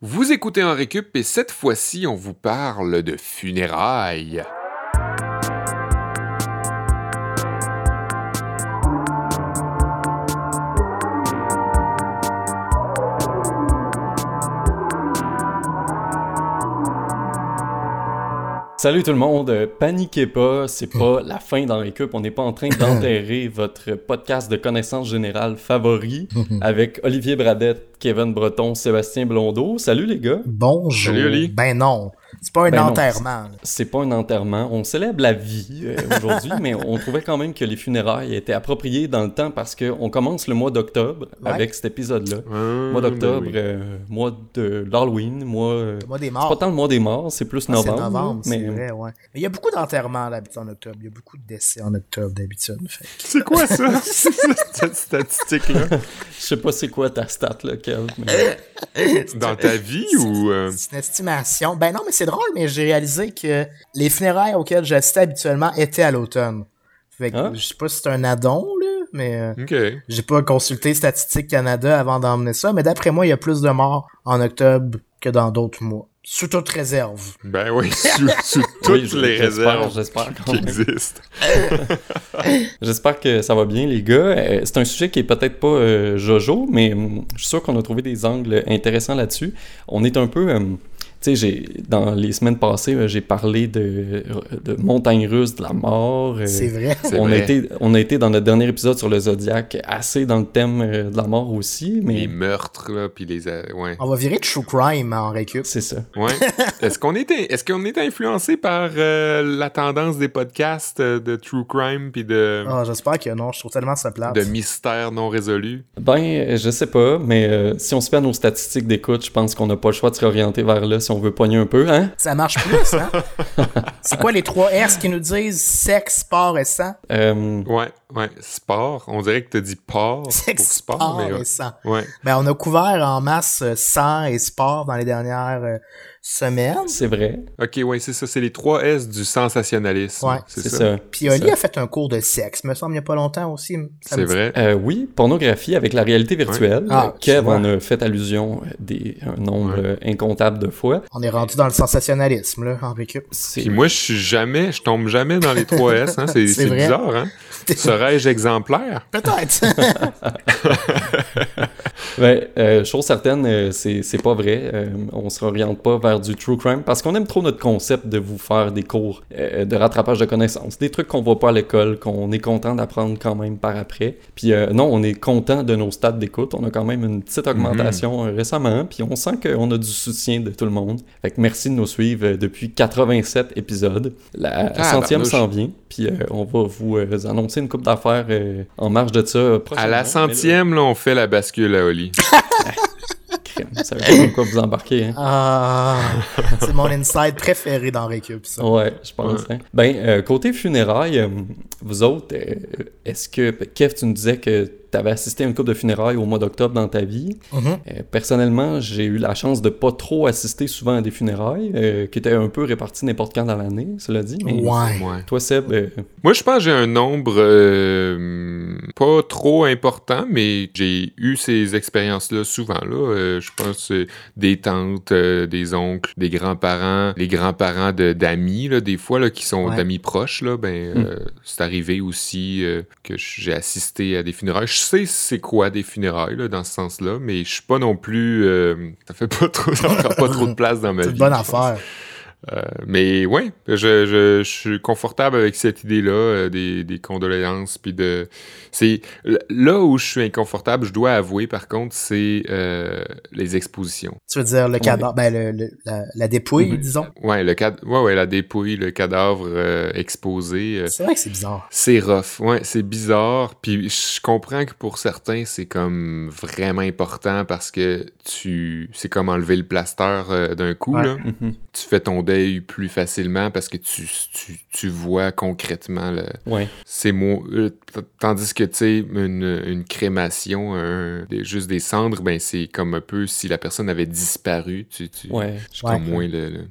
Vous écoutez un récup et cette fois-ci, on vous parle de funérailles. Salut tout le monde, euh, paniquez pas, c'est pas la fin dans récup, on n'est pas en train d'enterrer votre podcast de connaissances générales favori avec Olivier Bradette, Kevin Breton, Sébastien Blondeau. Salut les gars. Bonjour. Salut, Oli. Ben non, c'est pas un Ben enterrement. C'est pas un enterrement, on célèbre la vie euh, aujourd'hui, mais on trouvait quand même que les funérailles étaient appropriées dans le temps parce qu'on commence le mois d'octobre Ouais. avec cet épisode-là. Ah, Mois d'octobre, ben oui. euh, mois de l'Halloween, mois... euh, Le mois des c'est morts. pas tant le mois des morts, c'est plus Ah, c'est novembre. novembre, mais... c'est vrai, ouais. Mais il y a beaucoup d'enterrements d'habitude en octobre. Il y a beaucoup de décès en octobre d'habitude. Fait C'est quoi ça? cette statistique-là? Je sais pas c'est quoi ta stat, là, Kev. mais- Dans ta vie ou... euh, C'est une estimation. Ben non, mais c'est drôle, mais j'ai réalisé que les funérailles auxquelles j'assistais habituellement étaient à l'automne. Fait que Ah. je sais pas si c'est un addon, là, mais euh, j'ai pas consulté Statistique Canada avant d'emmener ça, mais d'après moi, il y a plus de morts en octobre que dans d'autres mois. Sous toute réserve. Ben oui, sous, sous toutes Oui, les réserves J'espère qui existent. J'espère que ça va bien, les gars. Euh, C'est un sujet qui est peut-être pas euh, Jojo, mais hum, je suis sûr qu'on a trouvé des angles intéressants là-dessus. On est un peu. hum, tu sais, j'ai- dans les semaines passées, euh, j'ai parlé de, de montagnes russes, de la mort. euh, C'est vrai. C'est on, a vrai. été, on a été dans notre dernier épisode sur le Zodiac assez dans le thème euh, de la mort aussi, mais Les meurtres, là, puis les... Ouais. On va virer True Crime en récup. c'est ça. Ouais. Est-ce qu'on était, est-ce qu'on est influencé par euh, la tendance des podcasts de true crime puis de, Ah, j'espère que non, je trouve tellement ça plate. de mystères non résolus? Ben, je sais pas, mais euh, si on se fait à nos statistiques d'écoute, je pense qu'on n'a pas le choix de se réorienter vers là si on veut pogner un peu, hein? Ça marche plus, hein? C'est quoi les trois S qui nous disent? Sexe, sport et sang? Euh, Ouais, ouais. Sport. On dirait que t'as dit port pour Sexe, sport, sport mais ouais. et sang. ouais. Ben, on a couvert en masse euh, sang et sport dans les dernières semaines. c'est vrai, Ok, ouais, c'est ça. C'est les trois S du sensationnalisme. Ouais, c'est ça. Puis Oli a fait un cours de sexe, me semble, il y a pas longtemps aussi. Ça C'est vrai. Euh, oui, pornographie avec la réalité virtuelle. Ah, Euh, Kev en a fait allusion euh, des, un nombre Ouais. incontable de fois. On est rendu dans le sensationnalisme, là, en récup. C'est Puis moi, je suis jamais, je tombe jamais dans les trois S. Hein. C'est, bizarre, hein? Serais-je exemplaire? Peut-être. ben, euh, chose certaine, c'est c'est pas vrai. Euh, on se réoriente pas vers du true crime parce qu'on aime trop notre concept de vous faire des cours euh, de rattrapage de connaissances, des trucs qu'on voit pas à l'école, qu'on est content d'apprendre quand même par après. Puis euh, non, on est content de nos stats d'écoute. On a quand même une petite augmentation euh, récemment, puis on sent qu'on a du soutien de tout le monde. Fait que merci de nous suivre depuis 87 épisodes. La Ah, centième s'en vient, puis euh, on va vous annoncer une coupe d'affaires en marge de ça. À la centième, là, on fait la bascule à Oli. Crème, Ça veut dire quoi vous embarquer, hein? Ah, c'est mon inside préféré dans Récup, ça. Ouais, je pense. hein. Ben, euh, côté funérailles, euh, vous autres, euh, est-ce que, Kev, tu nous disais que tu avais assisté à une couple de funérailles au mois d'octobre dans ta vie. Mhm. Euh, personnellement, j'ai eu la chance de pas trop assister souvent à des funérailles, euh, qui étaient un peu réparties n'importe quand dans l'année, cela dit. Mais Ouais. Toi, Seb, euh, Moi, je pense que j'ai un nombre euh, pas trop important, mais j'ai eu ces expériences-là souvent. Là. Euh, je pense euh, des tantes, euh, des oncles, des grands-parents, les grands-parents de- d'amis, là, des fois, là, qui sont Ouais. d'amis proches. Là, ben, euh, c'est arrivé aussi euh, que j'ai assisté à des funérailles. Je sais c'est quoi des funérailles là, dans ce sens-là, mais je suis pas non plus... euh, ça fait pas trop, ça prend pas trop de place dans ma C'est vie. une bonne affaire. Euh, mais ouais, je, je, je suis confortable avec cette idée-là, euh, des, des condoléances, puis de... C'est là où je suis inconfortable, je dois avouer, par contre, c'est euh, les expositions. Tu veux dire le cadavre, ben, le, le- la, la dépouille, disons? Ouais, le cad... ouais, ouais, la dépouille, le cadavre euh, exposé. euh, C'est vrai que c'est bizarre. c'est rough, ouais, c'est bizarre. Puis je comprends que pour certains, c'est comme vraiment important parce que tu, c'est comme enlever le plaster euh, d'un coup Ouais. là. mhm. Tu fais ton plus facilement parce que tu, tu, tu vois concrètement le, ouais. ces mots. euh, tandis que tu sais, une, une crémation, un- juste des cendres, ben c'est comme un peu si la personne avait disparu. Tu, tu, Ouais. je Ouais. comme moins le, le-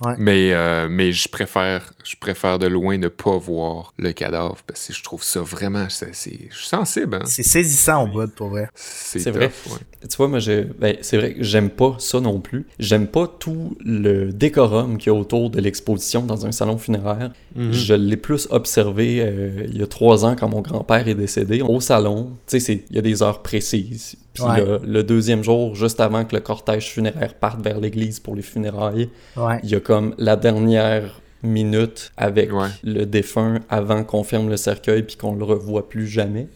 Ouais. Mais, euh, mais je préfère je préfère de loin ne pas voir le cadavre parce que je trouve ça vraiment. c'est- c'est- Je suis sensible, hein? C'est saisissant au bout, pour vrai. C'est vrai. ouais. Tu vois, moi, je... ben, c'est vrai que j'aime pas ça non plus. J'aime pas tout le décorum qu'il y a autour de l'exposition dans un salon funéraire. Mhm. Je l'ai plus observé euh, il y a trois ans quand mon grand-père est décédé. Au salon, tu sais, c'est- il y a des heures précises. Puis Ouais. le, le deuxième jour, juste avant que le cortège funéraire parte vers l'église pour les funérailles, Ouais. il y a comme la dernière minute avec Ouais. le défunt avant qu'on ferme le cercueil puis qu'on le revoit plus jamais.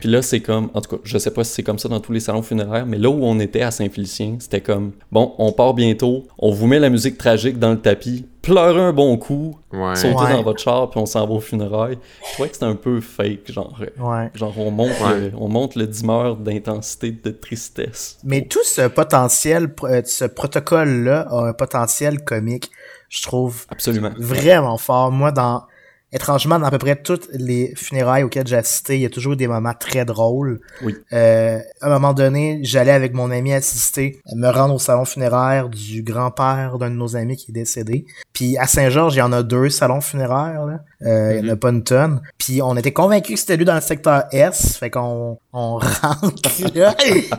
Puis là, c'est comme, en tout cas, je sais pas si c'est comme ça dans tous les salons funéraires, mais là où on était à Saint-Félicien, c'était comme, bon, on part bientôt, on vous met la musique tragique dans le tapis, pleurez un bon coup, Ouais. sautez Ouais. dans votre char, puis on s'en va aux funérailles. Je trouvais que c'était un peu fake, genre, euh, Ouais. genre on monte, Ouais. le, on monte le dimeur d'intensité de tristesse. Mais tout ce potentiel, euh, ce protocole-là a un potentiel comique, je trouve Absolument. vraiment fort. Moi, dans étrangement, dans à peu près toutes les funérailles auxquelles j'ai assisté, il y a toujours eu des moments très drôles. Oui. Euh, à un moment donné, j'allais avec mon ami assister, me rendre au salon funéraire du grand-père d'un de nos amis qui est décédé. Puis à Saint-Georges, il y en a deux salons funéraires. Là. Euh, Il y en a pas une tonne. Puis on était convaincus que c'était lui dans le secteur S. Fait qu'on on rentre là.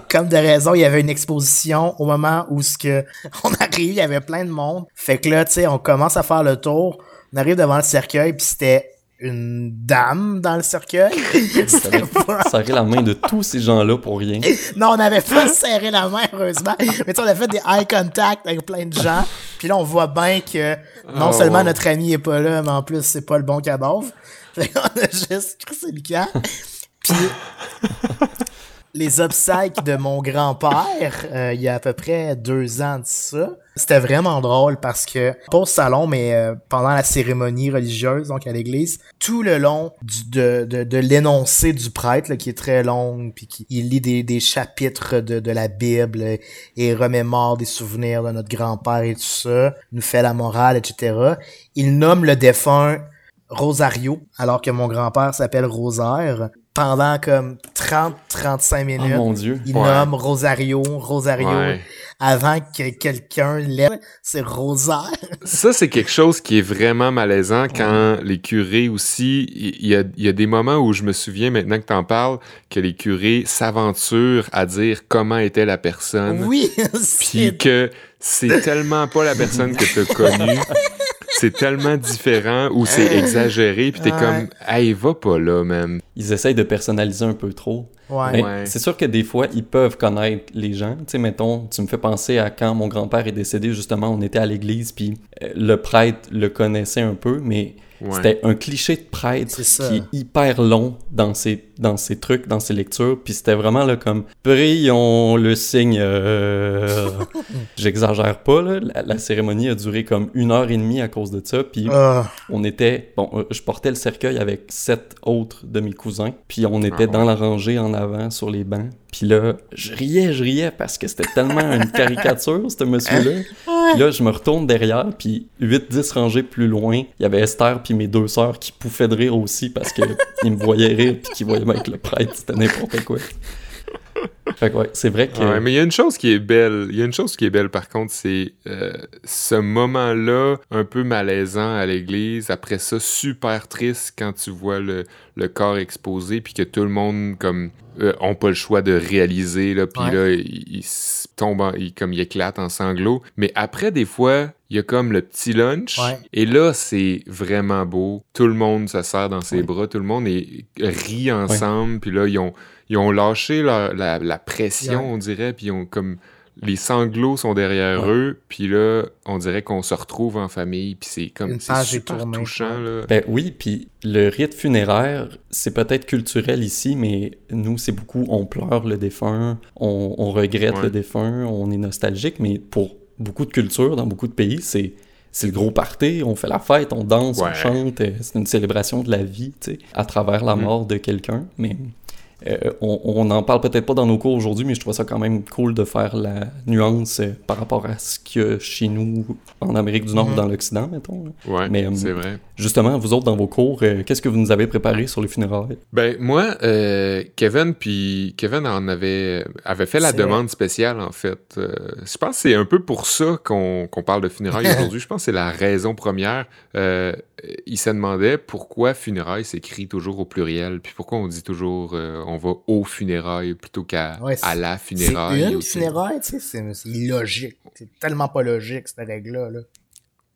Comme de raison, il y avait une exposition au moment où ce que on arrive, il y avait plein de monde. Fait que là, tu sais, on commence à faire le tour. On arrive devant le cercueil, puis c'était une dame dans le cercueil. C'était pas- Serrer la main de tous ces gens-là pour rien. non, on n'avait pas serré la main, heureusement. Mais tu sais, on a fait des eye contact avec plein de gens. Puis là, on voit bien que non Oh, seulement wow. notre ami est pas là, mais en plus, c'est pas le bon cadavre. Fait qu'on a juste crissé le camp. Puis les obsèques de mon grand-père, euh, il y a à peu près deux ans de ça. C'était vraiment drôle parce que, pas au salon, mais euh, pendant la cérémonie religieuse, donc à l'église, tout le long de, de, de l'énoncé du prêtre, là, qui est très long, puis qui il lit des, des chapitres de, de la Bible et remémore des souvenirs de notre grand-père et tout ça, nous fait la morale, etc. Il nomme le défunt Rosario, alors que mon grand-père s'appelle Rosaire. Pendant comme 30-35 Oh minutes, mon dieu. il Ouais. nomme Rosario, Rosario, Ouais. avant que quelqu'un l'aide. C'est Rosaire. Ça, c'est quelque chose qui est vraiment malaisant quand les curés aussi. Il y a, il y a des moments où je me souviens maintenant que t'en parles que les curés s'aventurent à dire comment était la personne. Oui, Puis que c'est tellement pas la personne que t'as connue. C'est tellement différent ou c'est exagéré. Puis t'es Ouais. comme, hey, va pas là, man. Ils essayent de personnaliser un peu trop. Ouais. Mais Ouais. C'est sûr que des fois, ils peuvent connaître les gens. Tu sais, mettons, tu me fais penser à quand mon grand-père est décédé, justement, on était à l'église, puis euh, le prêtre le connaissait un peu, mais Ouais. c'était un cliché de prêtre qui est hyper long dans ses, dans ses trucs, dans ses lectures, puis c'était vraiment là comme « Prions le Seigneur ». J'exagère pas, là. La, la cérémonie a duré comme une heure et demie à cause de ça, puis Ah, on était, bon, euh, je portais le cercueil avec sept autres de mes cousins, puis on était Ah ouais. dans la rangée en avant sur les bancs. Puis là, je riais, je riais parce que c'était tellement une caricature, ce monsieur-là. Puis là, je me retourne derrière, puis 8-10 rangées plus loin, il y avait Esther puis mes deux sœurs qui pouffaient de rire aussi parce que ils me voyaient rire puis qu'ils voyaient que le prêtre, c'était n'importe quoi. Fait que ouais, c'est vrai que... Ouais, mais il y a une chose qui est belle. Il y a une chose qui est belle, par contre, c'est euh, ce moment-là un peu malaisant à l'église. Après ça, super triste quand tu vois le, le corps exposé, puis que tout le monde comme euh, ont pas le choix de réaliser là, puis Ouais. là il, il s- tombe, en- il, comme il éclate en sanglots. Mais après, des fois, il y a comme le petit lunch, Ouais. et là c'est vraiment beau. Tout le monde se serre dans ses Ouais. bras, tout le monde est, rit ensemble, puis là ils ont ils ont lâché leur- la, la pression, on dirait, puis ils ont comme les sanglots sont derrière Ouais. eux, puis là, on dirait qu'on se retrouve en famille, puis c'est comme c'est super touchant là. Ben oui, puis le rite funéraire, c'est peut-être culturel ici, mais nous, c'est beaucoup, on pleure le défunt, on, on regrette Ouais. le défunt, on est nostalgique, mais pour beaucoup de cultures, dans beaucoup de pays, c'est c'est le gros party, on fait la fête, on danse, on chante, euh, c'est une célébration de la vie, tu sais, à travers la Mm. mort de quelqu'un, mais Euh, on, on en parle peut-être pas dans nos cours aujourd'hui, mais je trouve ça quand même cool de faire la nuance euh, par rapport à ce qu'il y a chez nous en Amérique du Nord ou Mhm. dans l'Occident, mettons. là. Ouais, Mais, euh, c'est vrai. Justement, vous autres, dans vos cours, euh, qu'est-ce que vous nous avez préparé sur les funérailles? Ben moi, euh, Kevin puis Kevin en avait avait fait la demande spéciale en fait. Euh, je pense que c'est un peu pour ça qu'on qu'on parle de funérailles aujourd'hui. Je pense que c'est la raison première. Euh, il se demandait pourquoi funérailles s'écrit toujours au pluriel, puis pourquoi on dit toujours euh, on va aux funérailles plutôt qu'à Ouais, à la C'est funéraille. une aussi. funéraille, tu sais, c'est c'est illogique. C'est tellement pas logique, cette règle-là. Là.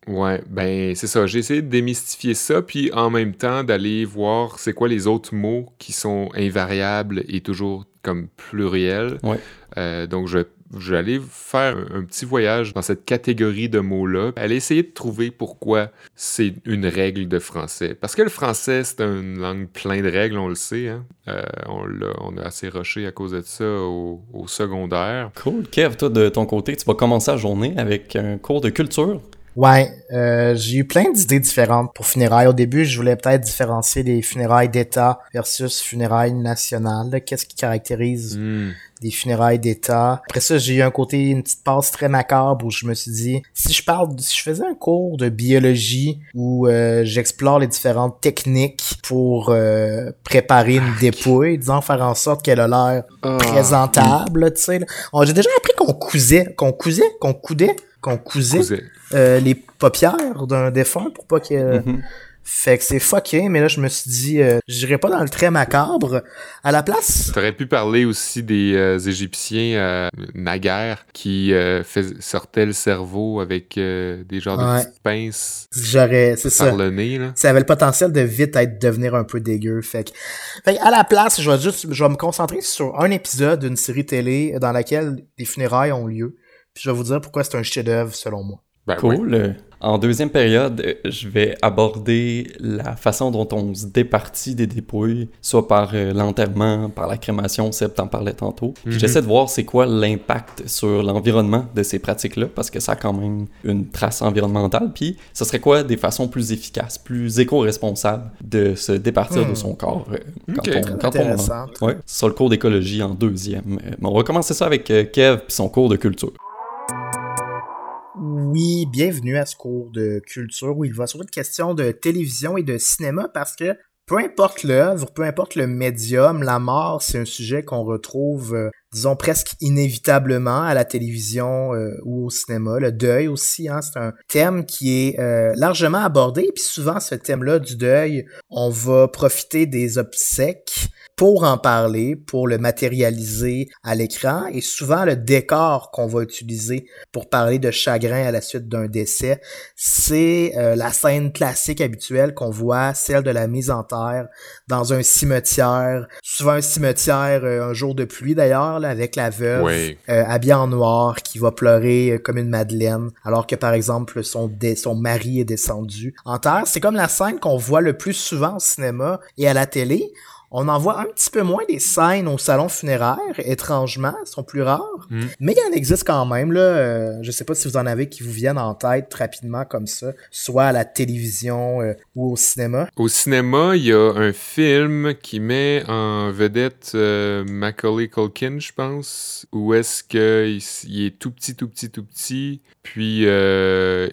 Ouais, ben c'est ça. J'ai essayé de démystifier ça, puis en même temps d'aller voir c'est quoi les autres mots qui sont invariables et toujours comme pluriels. Ouais. Euh, donc je, je vais aller faire un, petit voyage dans cette catégorie de mots-là, aller essayer de trouver pourquoi c'est une règle de français. Parce que le français, c'est une langue plein de règles, on le sait. Hein? Euh, on, a assez rushé à cause de ça au secondaire. Cool. Kev, toi, de ton côté, tu vas commencer la journée avec un cours de culture. Ouais, euh, j'ai eu plein d'idées différentes pour funérailles. Au début, je voulais peut-être différencier les funérailles d'État versus funérailles nationales. Qu'est-ce qui caractérise Hmm. des funérailles d'État? Après ça, j'ai eu un côté, une petite passe très macabre où je me suis dit, si je parle, si je faisais un cours de biologie où euh, j'explore les différentes techniques pour euh, préparer une dépouille, disons faire en sorte qu'elle a l'air Ah. présentable, là, tu sais. J'ai déjà appris qu'on cousait, qu'on cousait, qu'on coudait, qu'on cousait. Euh, les paupières d'un défunt pour pas que... Mhm. Fait que c'est fucké, mais là je me suis dit, euh, j'irai pas dans le très macabre. À la place, T'aurais pu parler aussi des euh, Égyptiens euh, naguère qui euh, fais- sortaient le cerveau avec euh, des genres de petites pinces j'aurais, c'est ça. le nez. Là. ça avait le potentiel de vite être devenir un peu dégueu. Fait que, fait que à la place, je vais juste, je vais me concentrer sur un épisode d'une série télé dans laquelle les funérailles ont lieu. Puis je vais vous dire pourquoi c'est un chef-d'œuvre selon moi. Ben. Cool. Euh, En deuxième période, euh, je vais aborder la façon dont on se départit des dépouilles, soit par euh, l'enterrement, par la crémation, Seb t'en parlait tantôt. Puis Mhm. J'essaie de voir c'est quoi l'impact sur l'environnement de ces pratiques-là, parce que ça a quand même une trace environnementale. Puis ce serait quoi des façons plus efficaces, plus éco-responsables de se départir Hmm. de son corps euh, quand on... Quand on. Ouais, ça le cours d'écologie en deuxième. Euh, mais on va commencer ça avec Kev puis son cours de culture. Oui, bienvenue à ce cours de culture où il va sur une question de télévision et de cinéma parce que peu importe l'œuvre, peu importe le médium, la mort, c'est un sujet qu'on retrouve, euh, disons, presque inévitablement à la télévision euh, ou au cinéma. Le deuil aussi, hein, c'est un thème qui est euh, largement abordé. Puis souvent, ce thème-là du deuil, on va profiter des obsèques pour en parler, pour le matérialiser à l'écran. Et souvent, le décor qu'on va utiliser pour parler de chagrin à la suite d'un décès, c'est euh, la scène classique habituelle qu'on voit, celle de la mise en terre dans un cimetière, souvent un cimetière euh, un jour de pluie d'ailleurs, là, avec la veuve Oui. euh, habillée en noir qui va pleurer euh, comme une madeleine, alors que par exemple son, son mari est descendu en terre. C'est comme la scène qu'on voit le plus souvent au cinéma et à la télé. On en voit un petit peu moins des scènes au salon funéraire, étrangement, elles sont plus rares. Mm. Mais il en existe quand même, là. Euh, je sais pas si vous en avez qui vous viennent en tête rapidement comme ça, soit à la télévision euh, ou au cinéma. Au cinéma, il y a un film qui met en vedette euh, Macaulay Culkin, je pense, où est-ce que il, s- il est tout petit, tout petit, tout petit, puis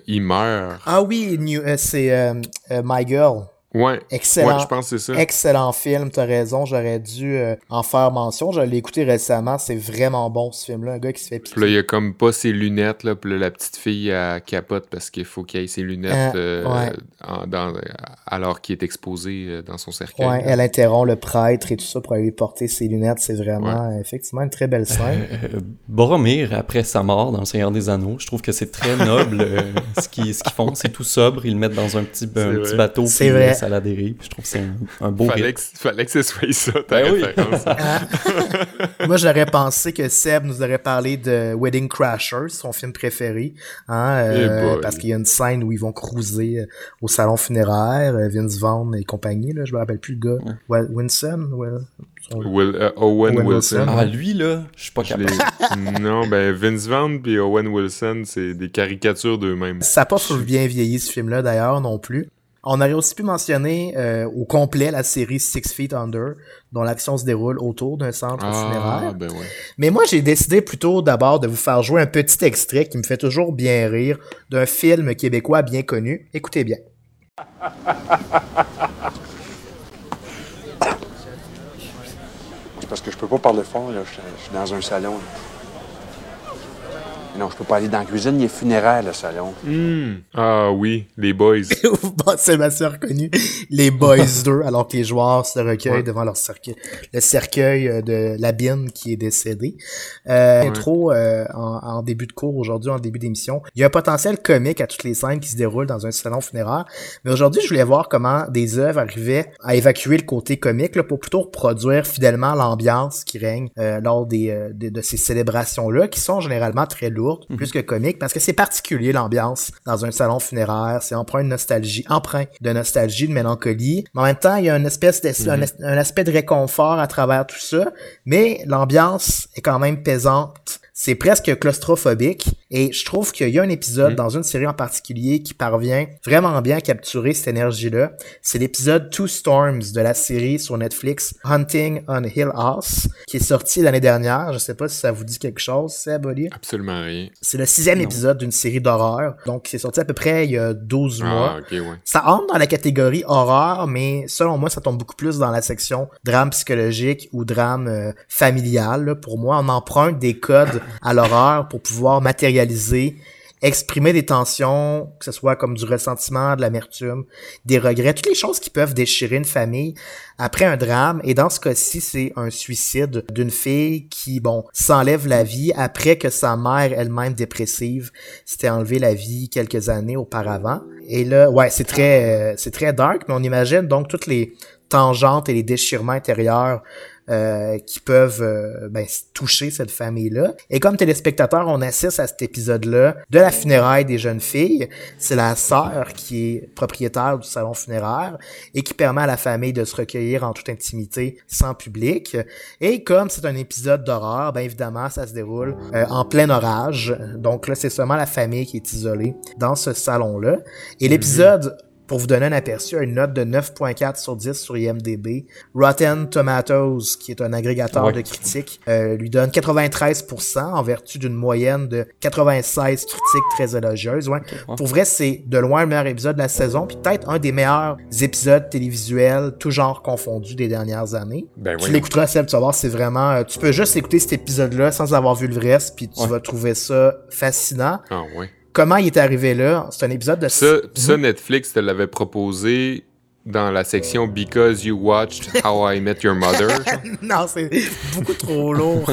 il meurt. Ah oui, New- c'est My Girl. Ouais, Excellent. ouais, je pense que c'est ça. Excellent film, t'as raison, j'aurais dû euh, en faire mention. Je l'ai écouté récemment, c'est vraiment bon ce film-là. Un gars qui se fait piquer. Puis là, il y a comme pas ses lunettes, là, puis là, la petite fille, elle capote parce qu'il faut qu'il ait ses lunettes Euh, euh, ouais. en- dans- alors qu'il est exposé euh, dans son cercueil. Ouais, là. elle interrompt le prêtre et tout ça pour aller lui porter ses lunettes. C'est vraiment, euh, effectivement, une très belle scène. Euh, Boromir, après sa mort dans Le Seigneur des Anneaux, je trouve que c'est très noble euh, ce qu'ils ce qu'ils font. C'est tout sobre, ils le mettent dans un petit, un petit bateau, C'est vrai. À la dérive. Je trouve que c'est un, un beau Fallait que, fallait que ce soit ça, ta Ben oui. Moi, j'aurais pensé que Seb nous aurait parlé de Wedding Crashers, son film préféré, hein, euh, Eh parce qu'il y a une scène où ils vont cruiser euh, au salon funéraire, euh, Vince Vaughn et compagnie, là, je me rappelle plus le gars, Winston, ouais, Will- euh, Owen, Owen Wilson. Wilson. Ah, lui, là, je suis pas capable. non, ben Vince Vaughn et Owen Wilson, c'est des caricatures d'eux-mêmes. Ça n'a pas bien vieilli ce film-là d'ailleurs non plus. On aurait aussi pu mentionner euh, au complet la série Six Feet Under, dont l'action se déroule autour d'un centre Ah, funéraire. ben ouais. Mais moi, j'ai décidé plutôt d'abord de vous faire jouer un petit extrait qui me fait toujours bien rire d'un film québécois bien connu. Écoutez bien. C'est parce que je peux pas parler fort, là. Je suis- je suis dans un salon. là. Mais Non, je peux pas aller dans la cuisine, il est funéraire, le salon. Hmm. Ah oui, les boys. bon, c'est ma sœur connue. Les Boys 2, alors que les joueurs se recueillent Ouais. devant leur cercueil, le cercueil euh, de Labine qui est décédé. Euh, Intro euh, en, en début de cours aujourd'hui, en début d'émission. Il y a un potentiel comique à toutes les scènes qui se déroulent dans un salon funéraire. Mais aujourd'hui, je voulais voir comment des œuvres arrivaient à évacuer le côté comique là, pour plutôt reproduire fidèlement l'ambiance qui règne euh, lors des, euh, de, de ces célébrations-là, qui sont généralement très lourdes, plus que comiques, parce que c'est particulier l'ambiance dans un salon funéraire. C'est empreint de nostalgie, empreint de nostalgie, de mélancolie. Mais en même temps, il y a une espèce de, un, es- un aspect de réconfort à travers tout ça. Mais l'ambiance est quand même pesante. C'est presque claustrophobique. Et je trouve qu'il y a un épisode dans une série en particulier qui parvient vraiment bien à capturer cette énergie-là. C'est l'épisode Two Storms de la série sur Netflix Hunting on Hill House, qui est sorti l'année dernière. Je sais pas si ça vous dit quelque chose, Seb, Oli. Absolument rien. C'est le sixième épisode d'une série d'horreur. Donc, c'est sorti à peu près il y a 12 mois. Ah, ok, ouais. Ça entre dans la catégorie horreur, mais selon moi, ça tombe beaucoup plus dans la section drame psychologique ou drame euh, familial. là. Pour moi, on emprunte des codes à l'horreur pour pouvoir matérialiser, exprimer des tensions, que ce soit comme du ressentiment, de l'amertume, des regrets, toutes les choses qui peuvent déchirer une famille après un drame. Et dans ce cas-ci, c'est un suicide d'une fille qui, bon, s'enlève la vie après que sa mère elle-même dépressive s'était enlevé la vie quelques années auparavant. Et là, ouais, c'est très, euh, c'est très dark, mais on imagine donc toutes les tangentes et les déchirements intérieurs euh, qui peuvent euh, ben, toucher cette famille-là. Et comme téléspectateur, on assiste à cet épisode-là de la funéraille des jeunes filles. C'est la sœur qui est propriétaire du salon funéraire et qui permet à la famille de se recueillir en toute intimité sans public. Et comme c'est un épisode d'horreur, ben évidemment, ça se déroule euh, en plein orage. Donc là, c'est seulement la famille qui est isolée dans ce salon-là. Et l'épisode pour vous donner un aperçu, une note de 9.4 sur 10 sur IMDb. Rotten Tomatoes, qui est un agrégateur Ouais. de critiques, euh, lui donne 93% en vertu d'une moyenne de 96 critiques très élogieuses. Ouais. ouais. Pour vrai, c'est de loin le meilleur épisode de la saison, puis peut-être un des meilleurs épisodes télévisuels, tout genre confondu des dernières années. Ben tu l'écouteras, Seb, tu vas voir, c'est vraiment... euh, tu peux juste écouter cet épisode-là sans avoir vu le reste, puis tu vas trouver ça fascinant. Ah, ouais. Comment il est arrivé là? C'est un épisode de... Ça, ça, Netflix te l'avait proposé dans la section Because You Watched How I Met Your Mother. non, c'est beaucoup trop lourd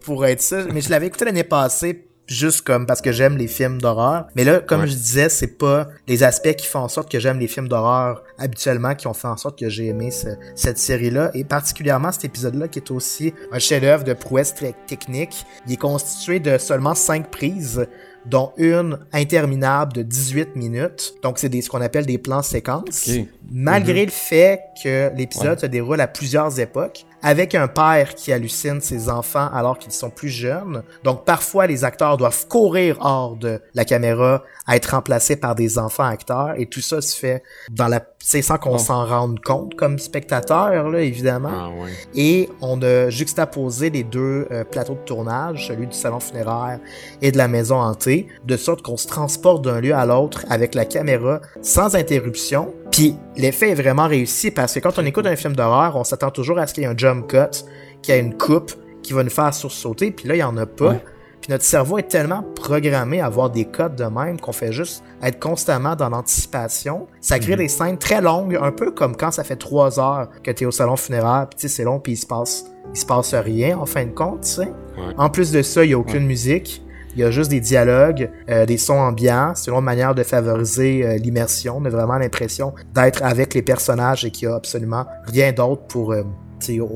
pour être ça. Mais je l'avais écouté l'année passée juste comme parce que j'aime les films d'horreur. Mais là, comme Ouais. je disais, c'est pas les aspects qui font en sorte que j'aime les films d'horreur habituellement qui ont fait en sorte que j'ai aimé ce- cette série-là. Et particulièrement cet épisode-là qui est aussi un chef-d'œuvre de prouesse très technique. Il est constitué de seulement cinq prises dont une interminable de 18 minutes. Donc, c'est des, ce qu'on appelle des plans séquences. Malgré le fait que l'épisode Ouais. se déroule à plusieurs époques, avec un père qui hallucine ses enfants alors qu'ils sont plus jeunes. Donc parfois les acteurs doivent courir hors de la caméra à être remplacés par des enfants acteurs et tout ça se fait dans la c'est sans qu'on Oh. s'en rende compte comme spectateur là évidemment. Ah. Et on a juxtaposé les deux euh, plateaux de tournage, celui du salon funéraire et de la maison hantée, de sorte qu'on se transporte d'un lieu à l'autre avec la caméra sans interruption. Puis l'effet est vraiment réussi parce que quand on écoute un film d'horreur, on s'attend toujours à ce qu'il y ait un jump cut, qu'il y ait une coupe qui va nous faire sursauter, puis là, il y en a pas. Ouais. Puis notre cerveau est tellement programmé à avoir des codes de même qu'on fait juste être constamment dans l'anticipation. Ça crée des scènes très longues, un peu comme quand ça fait trois heures que t'es au salon funéraire, puis tu c'est long, puis il se passe, il se passe rien en fin de compte, tu sais. Ouais. En plus de ça, il y a aucune musique. Il y a juste des dialogues, euh, des sons ambiants. C'est une manière de favoriser euh, l'immersion. On vraiment l'impression d'être avec les personnages et qu'il y a absolument rien d'autre pour... euh,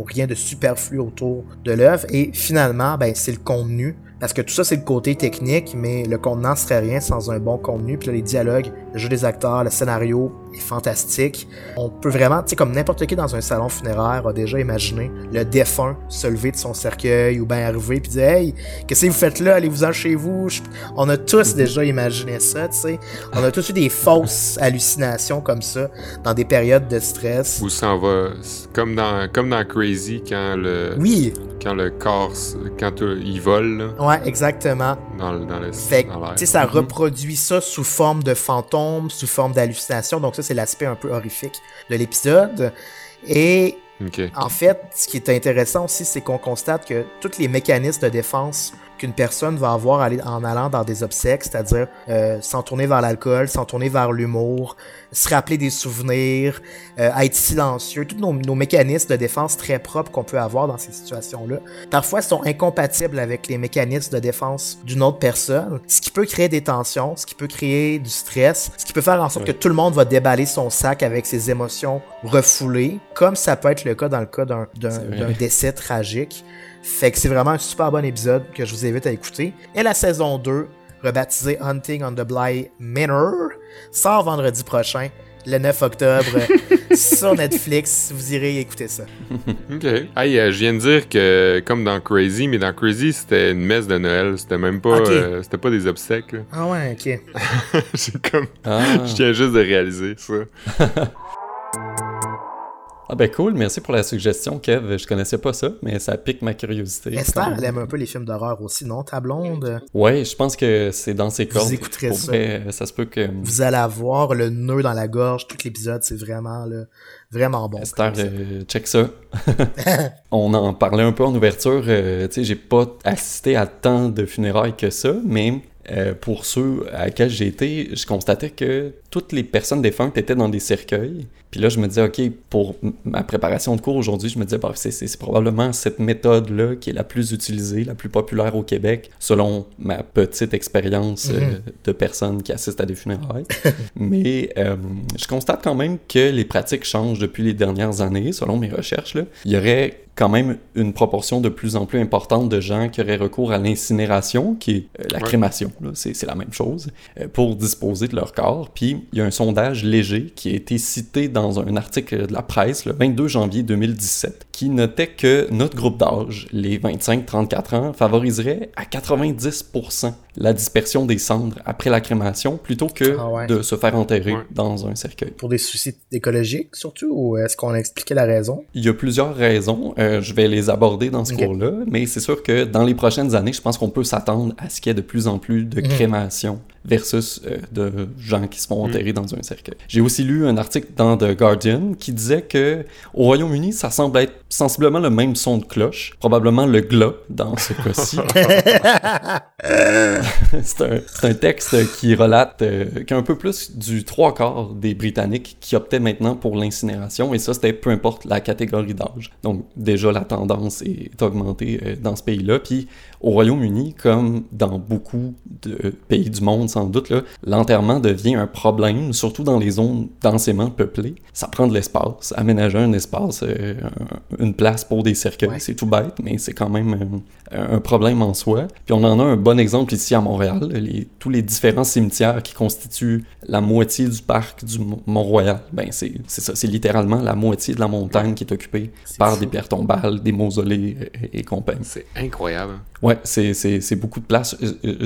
rien de superflu autour de l'œuvre. Et finalement, ben, c'est le contenu Parce que tout ça, c'est le côté technique, mais le contenant serait rien sans un bon contenu. Puis là, les dialogues, le jeu des acteurs, le scénario est fantastique. On peut vraiment, tu sais, comme n'importe qui dans un salon funéraire a déjà imaginé le défunt se lever de son cercueil ou bien arriver puis dire Hey, qu'est-ce que vous faites là? Allez-vous-en chez vous? On a tous déjà imaginé ça, tu sais. On a tous eu des fausses hallucinations comme ça dans des périodes de stress. Où ça en va, comme dans, comme dans Crazy, quand le, Oui, quand le corps, quand il vole, là, ouais, exactement. dans, le- dans le Fait dans l'air. tu sais, ça reproduit ça sous forme de fantômes, sous forme d'hallucinations. Donc ça, c'est l'aspect un peu horrifique de l'épisode. Et en fait, ce qui est intéressant aussi, c'est qu'on constate que tous les mécanismes de défense qu'une personne va avoir en allant dans des obsèques, c'est-à-dire euh, s'en tourner vers l'alcool, s'en tourner vers l'humour, se rappeler des souvenirs, euh, être silencieux, tous nos, nos mécanismes de défense très propres qu'on peut avoir dans ces situations-là, parfois sont incompatibles avec les mécanismes de défense d'une autre personne, ce qui peut créer des tensions, ce qui peut créer du stress, ce qui peut faire en sorte Ouais. que tout le monde va déballer son sac avec ses émotions refoulées, comme ça peut être le cas dans le cas d'un décès tragique. Fait que c'est vraiment un super bon épisode que je vous invite à écouter. Et la saison 2, rebaptisée Hunting on the Bly Manor, sort vendredi prochain, le 9 octobre, sur Netflix. Vous irez écouter ça. Ok. Hey, euh, je viens de dire que, comme dans Crazy, mais dans Crazy, c'était une messe de Noël. C'était même pas, euh, c'était pas des obsèques. là. Ah ouais, ok. C'est comme, Ah. je viens juste de réaliser ça. Ah ben cool, merci pour la suggestion, Kev. Je connaissais pas ça, mais ça pique ma curiosité. Esther, elle aime un peu les films d'horreur aussi, non? Ta blonde, Ouais, je pense que c'est dans ses Vous cordes. écouterez Pour ça. vrai, ça se peut que vous allez avoir le nœud dans la gorge. Tout l'épisode, c'est vraiment, là, vraiment bon. Esther euh, check ça. On en parlait un peu en ouverture. euh, tu sais, j'ai pas assisté à tant de funérailles que ça, mais euh, pour ceux à qui j'ai été, je constatais que toutes les personnes défuntes étaient dans des cercueils. Puis là, je me disais, OK, pour ma préparation de cours aujourd'hui, je me disais, bah, c'est, probablement cette méthode-là qui est la plus utilisée, la plus populaire au Québec, selon ma petite expérience euh, Mhm. de personnes qui assistent à des funérailles. Mais euh, je constate quand même que les pratiques changent depuis les dernières années, selon mes recherches. Là. Il y aurait quand même une proportion de plus en plus importante de gens qui auraient recours à l'incinération, qui est euh, la Ouais. crémation, c'est la même chose, euh, pour disposer de leur corps. Puis il y a un sondage léger qui a été cité dans un article de la presse le 22 janvier 2017, qui notait que notre groupe d'âge, les 25-34 ans, favoriserait à 90% la dispersion des cendres après la crémation plutôt que Ah ouais. de se faire enterrer Ouais. dans un cercueil. Pour des soucis écologiques, surtout, ou est-ce qu'on a expliqué la raison? Il y a plusieurs raisons, euh, je vais les aborder dans ce cours-là, mais c'est sûr que dans les prochaines années, je pense qu'on peut s'attendre à ce qu'il y ait de plus en plus de Mhm. crémation versus euh, de gens qui se font Mhm. enterrer dans un cercueil. J'ai aussi lu un article dans The Guardian qui disait que au Royaume-Uni, ça semble être sensiblement le même son de cloche, probablement le glas dans ce cas-ci. c'est un, c'est un texte qui relate euh, qu'un peu plus du trois quarts des Britanniques qui optaient maintenant pour l'incinération, et ça, c'était peu importe la catégorie d'âge. Donc, déjà, la tendance est augmentée euh, dans ce pays-là. Puis, au Royaume-Uni, comme dans beaucoup de pays du monde, sans doute, là, l'enterrement devient un problème, surtout dans les zones densément peuplées. Ça prend de l'espace. Aménager un espace, euh, un- une place pour des cercueils, Ouais. c'est tout bête, mais c'est quand même euh, un problème en soi. Puis on en a un bon exemple ici à Montréal, les, tous les différents cimetières qui constituent la moitié du parc du Mont- Mont-Royal. Ben c'est c'est ça, c'est littéralement la moitié de la montagne qui est occupée C'est par fou. des pierres tombales, des mausolées euh, et, et compagnie. C'est incroyable. Ouais, c'est- c'est c'est beaucoup de place.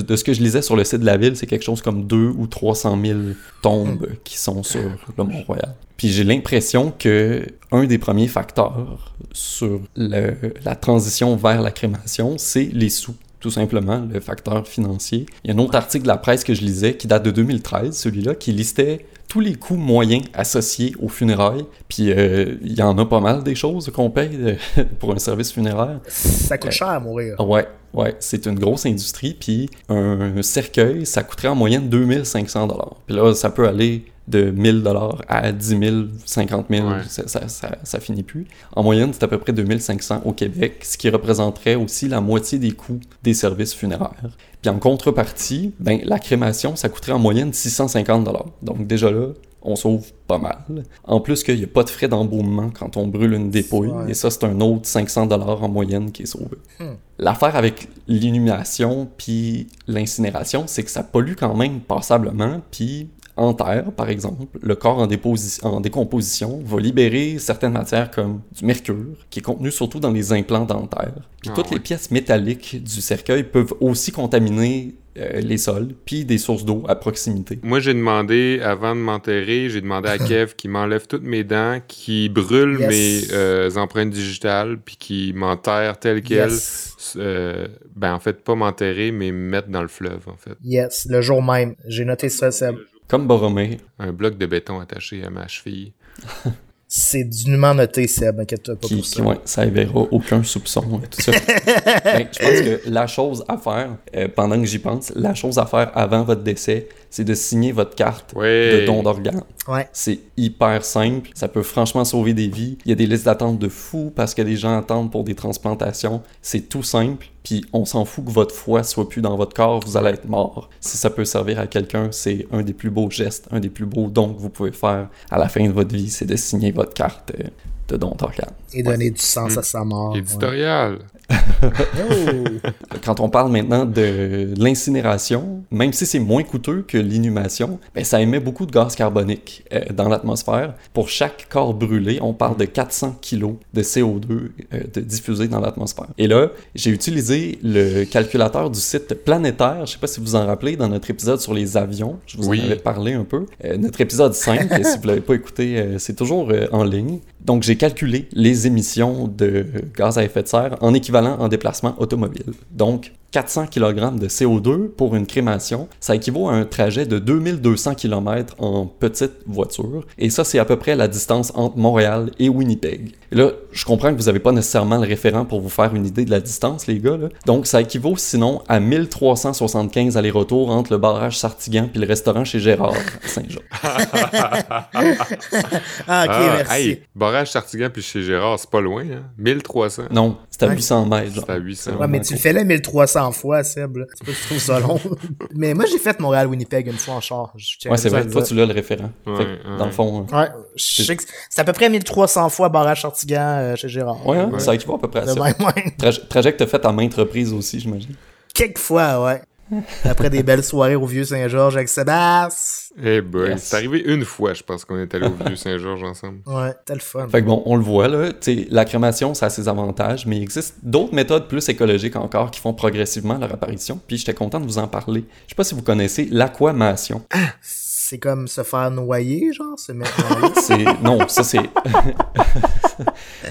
De ce que je lisais sur le site de la ville, c'est quelque chose comme 2 ou 300 000 tombes qui sont sur le Mont-Royal. Puis j'ai l'impression que un des premiers facteurs sur le- la transition vers la crémation, c'est les sous. Tout simplement, le facteur financier. Il y a un autre article de la presse que je lisais qui date de 2013, celui-là, qui listait tous les coûts moyens associés aux funérailles. Puis euh, il y en a pas mal des choses qu'on paye euh, pour un service funéraire. Ça coûte cher à mourir. Ouais, ouais, c'est une grosse industrie. Puis un cercueil, ça coûterait en moyenne 2500 dollars. Puis là, ça peut aller de 1000 dollars à 10 000, 50 000, Ouais. ça, ça, ça, ça finit plus. En moyenne, c'est à peu près 2500 au Québec, ce qui représenterait aussi la moitié des coûts des services funéraires. Puis en contrepartie, ben, la crémation, ça coûterait en moyenne 650 dollars. Donc déjà là, on sauve pas mal. En plus qu'il n'y a pas de frais d'embaumement quand on brûle une dépouille, et ça, c'est un autre 500 dollars en moyenne qui est sauvé. Hmm. L'affaire avec l'inhumation puis l'incinération, c'est que ça pollue quand même passablement, puis en terre, par exemple, le corps en, décomposition va libérer certaines matières comme du mercure, qui est contenu surtout dans les implants dentaires. Puis Ah toutes ouais. les pièces métalliques du cercueil peuvent aussi contaminer euh, les sols, puis des sources d'eau à proximité. Moi, j'ai demandé, avant de m'enterrer, j'ai demandé à Kev qu'il m'enlève toutes mes dents, qui brûle Yes. mes euh, empreintes digitales, puis qui m'enterre tel quel. Yes. Euh, ben, en fait, pas m'enterrer, mais me mettre dans le fleuve, en fait. Yes, le jour même. J'ai noté ça, Seb. Comme Boromé, Un bloc de béton attaché à ma cheville. C'est dûment noté, Seb, inquiète-toi pas qui, pour qui ça. ouais, ça éveillera aucun soupçon, hein, tout ça. Ben, je pense que la chose à faire, euh, pendant que j'y pense, la chose à faire avant votre décès, c'est de signer votre carte Ouais. de don d'organes. Ouais. C'est hyper simple, ça peut franchement sauver des vies. Il y a des listes d'attente de fous parce que les gens attendent pour des transplantations. C'est tout simple, puis on s'en fout que votre foie soit plus dans votre corps, vous allez être mort. Si ça peut servir à quelqu'un, c'est un des plus beaux gestes, un des plus beaux dons que vous pouvez faire à la fin de votre vie, c'est de signer votre carte euh, de don d'organes. Et donner du sens à sa mort. Éditorial. Quand on parle maintenant de l'incinération, même si c'est moins coûteux que l'inhumation, ben, ça émet beaucoup de gaz carbonique euh, dans l'atmosphère. Pour chaque corps brûlé, on parle de 400 kg de CO2 euh, de diffusé dans l'atmosphère. Et là, j'ai utilisé le calculateur du site planétaire. Je sais pas si vous en rappelez dans notre épisode sur les avions. Je vous Oui. en avais parlé un peu. Euh, notre épisode 5, et si vous l'avez pas écouté, euh, c'est toujours euh, en ligne. Donc, j'ai calculé les émissions de gaz à effet de serre en équivalent en déplacement automobile. Donc, 400 kg de CO2 pour une crémation, ça équivaut à un trajet de 2200 km en petite voiture. Et ça, c'est à peu près la distance entre Montréal et Winnipeg. Et là, je comprends que vous n'avez pas nécessairement le référent pour vous faire une idée de la distance, les gars. Là. Donc, ça équivaut sinon à 1375 allers-retours entre le barrage Sartigan puis le restaurant chez Gérard à Saint-Jean. Ah, ok, Ah, merci. hey, barrage Sartigan puis chez Gérard, c'est pas loin, hein? 1300. Non, c'est à Ouais. 800 mètres. C'est à 800. Ouais, mais tu le fais là 1300 fois, Seb. Là. C'est pas que tu trouves ça long. mais moi, j'ai fait Montréal-Winnipeg une fois en char. Ouais, c'est vrai, toi tu l'as le référent. Ouais, Fait que, Dans le fond, euh, Ouais, je sais que c'est à peu près 1300 fois barrage Sartigan euh, chez Gérard. ouais, hein, Ouais. ça équivaut à peu près à ça. même, ouais. Trajet, trajet que t'as fait à maintes reprises aussi, j'imagine. Quelques fois, ouais. Après des belles soirées au Vieux-Saint-Georges avec Sébastien. Eh boy, Yes. c'est arrivé une fois, je pense qu'on est allé au Vieux-Saint-Georges ensemble. Ouais, c'était le fun. Fait que bon, on le voit là, tu sais, la crémation, ça a ses avantages, mais il existe d'autres méthodes plus écologiques encore qui font progressivement leur apparition, puis j'étais content de vous en parler. Je sais pas si vous connaissez l'aquamation. C'est comme se faire noyer, genre, se mettre dans l'eau. C'est... Non, ça c'est...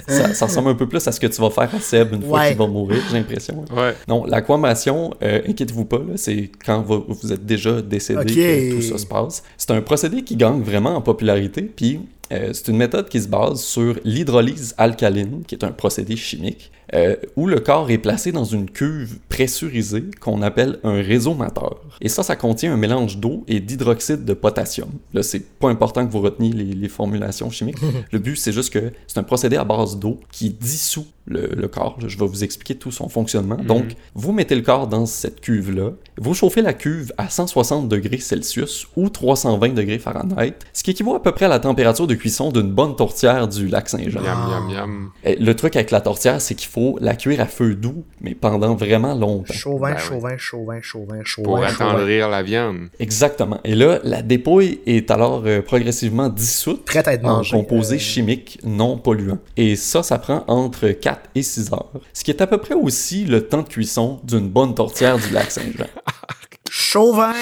ça, ça ressemble un peu plus à ce que tu vas faire à Seb une fois Ouais. qu'il va mourir, j'ai l'impression. Ouais. Non, l'aquamation, euh, inquiétez-vous pas, c'est quand vous, vous êtes déjà décédé Ok. que tout ça se passe. C'est un procédé qui gagne vraiment en popularité, puis euh, c'est une méthode qui se base sur l'hydrolyse alcaline, qui est un procédé chimique, euh, où le corps est placé dans une cuve pressurisée qu'on appelle un résomateur. Et ça, ça contient un mélange d'eau et d'hydroxyde de potassium. Là, c'est pas important que vous reteniez les, les formulations chimiques. le but, c'est juste que c'est un procédé à base d'eau qui dissout le, le corps. Je vais vous expliquer tout son fonctionnement. Donc, vous mettez le corps dans cette cuve-là, vous chauffez la cuve à 160 degrés Celsius ou 320 degrés Fahrenheit, ce qui équivaut à peu près à la température de cuisson d'une bonne tourtière du lac Saint-Jean. Le truc avec la tourtière, c'est qu'il faut la cuire à feu doux, mais pendant vraiment longtemps. Chauvin, Ben oui. chauvin, chauvin, chauvin, chauvin. Pour chauvin. attendrir la viande. Exactement. Et là, la dépouille est alors euh, progressivement dissoute Prête à être en mangée. composés Euh, chimiques non polluants. Et ça, ça prend entre 4 et 6 heures. Ce qui est à peu près aussi le temps de cuisson d'une bonne tourtière du lac Saint-Jean. Chauvin!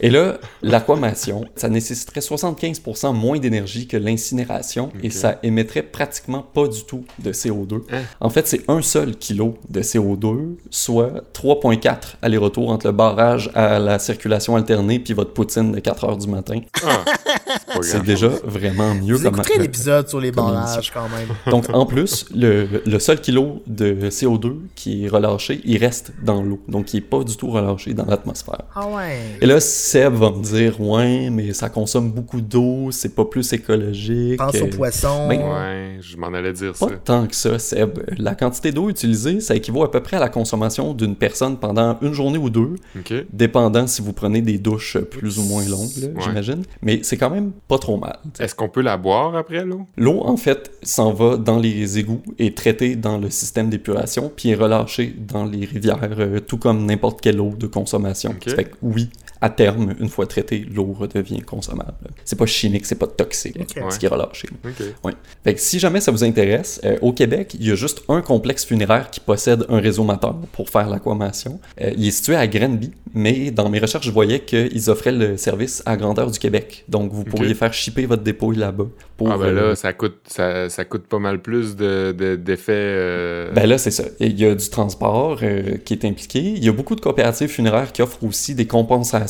Et là, l'aquamation, ça nécessiterait 75% moins d'énergie que l'incinération et ça émettrait pratiquement pas du tout de CO2. Hein? En fait, c'est un seul kilo de CO2, soit 3,4 aller-retour entre le barrage à la circulation alternée puis votre poutine de 4 heures du matin. Ah, pas C'est déjà vraiment mieux Vous comme écouterez l'épisode sur les barrages, quand même. Donc, en plus, le, le seul kilo de CO2 qui est relâché, il reste dans l'eau. Donc, il est pas du tout relâché dans l'atmosphère. Ah ouais. Et là, Seb va me dire, ouais, mais ça consomme beaucoup d'eau, c'est pas plus écologique. Pense aux poissons. ben, Ouais, je m'en allais dire ça. Pas tant que ça, Seb. La quantité d'eau utilisée, ça équivaut à peu près à la consommation d'une personne pendant une journée ou deux, Ok. dépendant si vous prenez des douches plus ou moins longues, Ouais. j'imagine. Mais c'est quand même pas trop mal. Est-ce qu'on peut la boire après l'eau? L'eau, en fait, s'en va dans les égouts, est traitée dans le système d'épuration, puis est relâchée dans les rivières, euh, tout comme n'importe quelle eau de consommation. Ok. Ça fait que oui, à terme, une fois traitée, l'eau redevient consommable. C'est pas chimique, c'est pas toxique, Ok. ce qui est relâché. OK. Ouais. Fait que si jamais ça vous intéresse, euh, au Québec, il y a juste un complexe funéraire qui possède un réseau moteur pour faire l'aquamation. Euh, il est situé à Grenby, mais dans mes recherches, je voyais qu'ils offraient le service à grandeur du Québec. Donc, vous pourriez faire shipper votre dépouille là-bas. Pour, Ah ben euh, là, ça coûte, ça, ça coûte pas mal plus de, de- d'effets... euh, Ben là, c'est ça. Il y a du transport euh, qui est impliqué. Il y a beaucoup de coopératives funéraires qui offrent aussi des compensations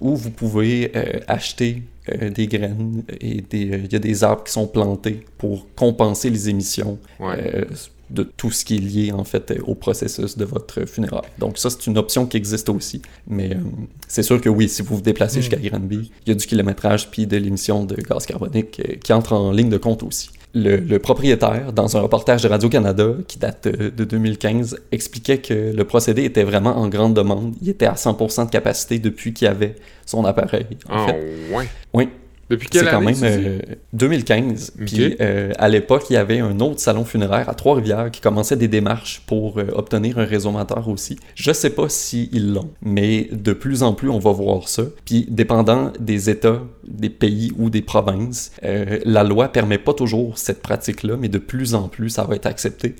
où vous pouvez euh, acheter euh, des graines et euh, il y a des arbres qui sont plantés pour compenser les émissions ouais. de tout ce qui est lié en fait au processus de votre funéraire. Donc ça, c'est une option qui existe aussi. Mais c'est sûr que oui, si vous vous déplacez Mm. jusqu'à Granby, il y a du kilométrage puis de l'émission de gaz carbonique qui entre en ligne de compte aussi. Le, le propriétaire, dans un reportage de Radio-Canada qui date euh, de 2015, expliquait que le procédé était vraiment en grande demande. Il était à 100% de capacité depuis qu'il avait son appareil. En Ah, fait, ouais. oui, Depuis quelle quand année, même tu dis? euh, 2015. Ok. Puis euh, à l'époque, il y avait un autre salon funéraire à Trois-Rivières qui commençait des démarches pour euh, obtenir un réseau moteur aussi. Je sais pas s'ils l'ont, mais de plus en plus, on va voir ça. Puis dépendant des États, des pays ou des provinces, la loi permet pas toujours cette pratique-là, mais de plus en plus, ça va être accepté.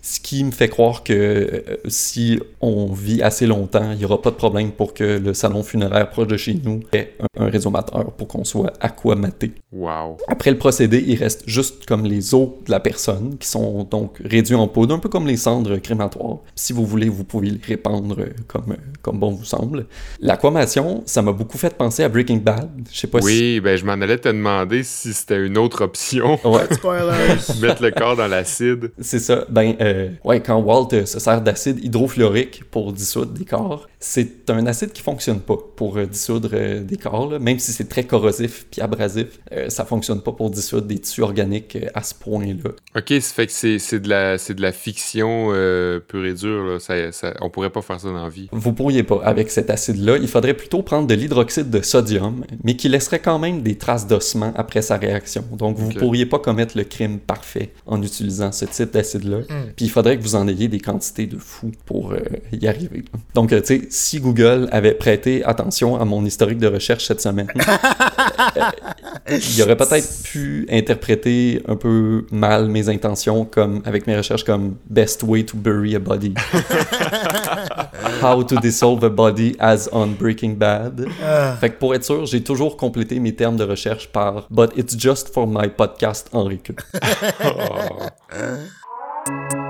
Ce qui me fait croire que si on vit assez longtemps, il n'y aura pas de problème pour que le salon funéraire proche de chez nous ait un, un pour qu'on soit aquamaté. Wow. Après le procédé, il reste juste comme les os de la personne qui sont donc réduits en poudre, un peu comme les cendres crématoires. Si vous voulez, vous pouvez les répandre euh, comme, euh, comme bon vous semble. L'aquamation, ça m'a beaucoup fait penser à Breaking Bad. Je sais pas si... Oui, ben je m'en allais te demander si c'était une autre option. Ouais, Spoilers! Mettre le corps dans l'acide. C'est ça. Ben, euh, ouais, quand Walt euh, se sert d'acide hydrofluorique pour dissoudre des corps, c'est un acide qui fonctionne pas pour euh, dissoudre euh, des corps, là. même si c'est très corrosif puis abrasif. euh, ça fonctionne pas pour dissoudre des tissus organiques euh, à ce point-là. OK, ça fait que c'est, c'est, de, la, c'est de la fiction euh, pure et dure. Là. Ça, ça- on pourrait pas faire ça dans la vie. Vous pourriez pas. Avec cet acide-là, il faudrait plutôt prendre de l'hydroxyde de sodium, mais qui laisserait quand même des traces d'ossement après sa réaction. Donc, vous Ok. pourriez pas commettre le crime parfait en utilisant ce type d'acide-là. Hmm. Puis il faudrait que vous en ayez des quantités de fou pour euh, y arriver. Donc, euh, tu sais, si Google avait prêté attention à mon historique de recherche cette semaine, euh, il aurait peut-être pu interpréter un peu mal mes intentions comme avec mes recherches comme best way to bury a body. How to dissolve a body as on Breaking Bad. Ah. Fait que pour être sûr, j'ai toujours complété mes termes de recherche par But it's just for my podcast en recul. Oh.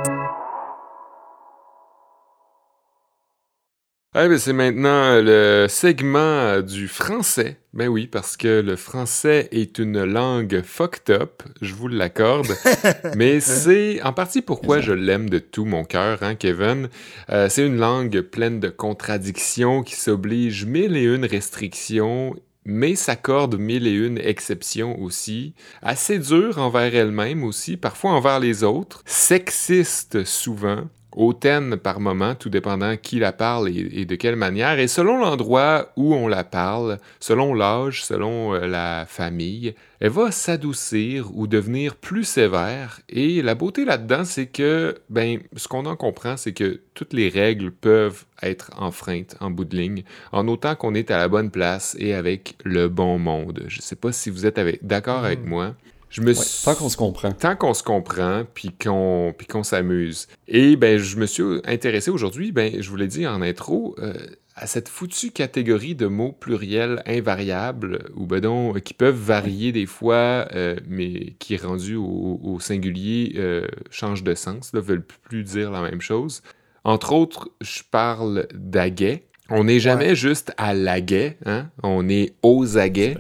Eh ben, c'est maintenant le segment du français. Ben oui, parce que le français est une langue fucked up, je vous l'accorde. Mais c'est en partie pourquoi je l'aime de tout mon cœur, hein, Kevin? Euh, c'est une langue pleine de contradictions qui s'oblige mille et une restrictions mais s'accorde mille et une exceptions aussi, assez dure envers elle-même aussi, parfois envers les autres, sexiste souvent, hautaine par moment, tout dépendant qui la parle et, et de quelle manière, et selon l'endroit où on la parle, selon l'âge, selon euh, la famille, elle va s'adoucir ou devenir plus sévère. Et la beauté là-dedans, c'est que, ben, ce qu'on en comprend, c'est que toutes les règles peuvent être enfreintes en bout de ligne, en autant qu'on est à la bonne place et avec le bon monde. Je sais pas si vous êtes d'accord avec Mm. moi. Je me Ouais, suis- tant qu'on se comprend. tant qu'on se comprend puis qu'on s'amuse. Et ben je me suis intéressé aujourd'hui, ben je vous l'ai dit en intro, euh, à cette foutue catégorie de mots pluriels invariables ou ben donc, qui peuvent varier des fois, euh, mais qui rendu au, au singulier euh, change de sens, ne veulent plus dire la même chose. Entre autres, je parle d'aguet. On n'est jamais juste à l'aguet, hein? on est aux aguets.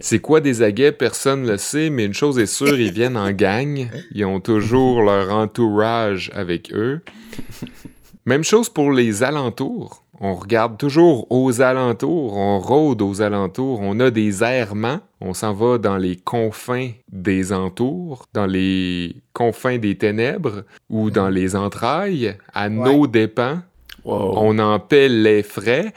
C'est quoi des aguets? Personne ne le sait, mais une chose est sûre, ils viennent en gang. Ils ont toujours leur entourage avec eux. Même chose pour les alentours. On regarde toujours aux alentours, on rôde aux alentours, on a des errements, on s'en va dans les confins des entours, dans les confins des ténèbres ou dans les entrailles, à nos dépens On en paie les frais.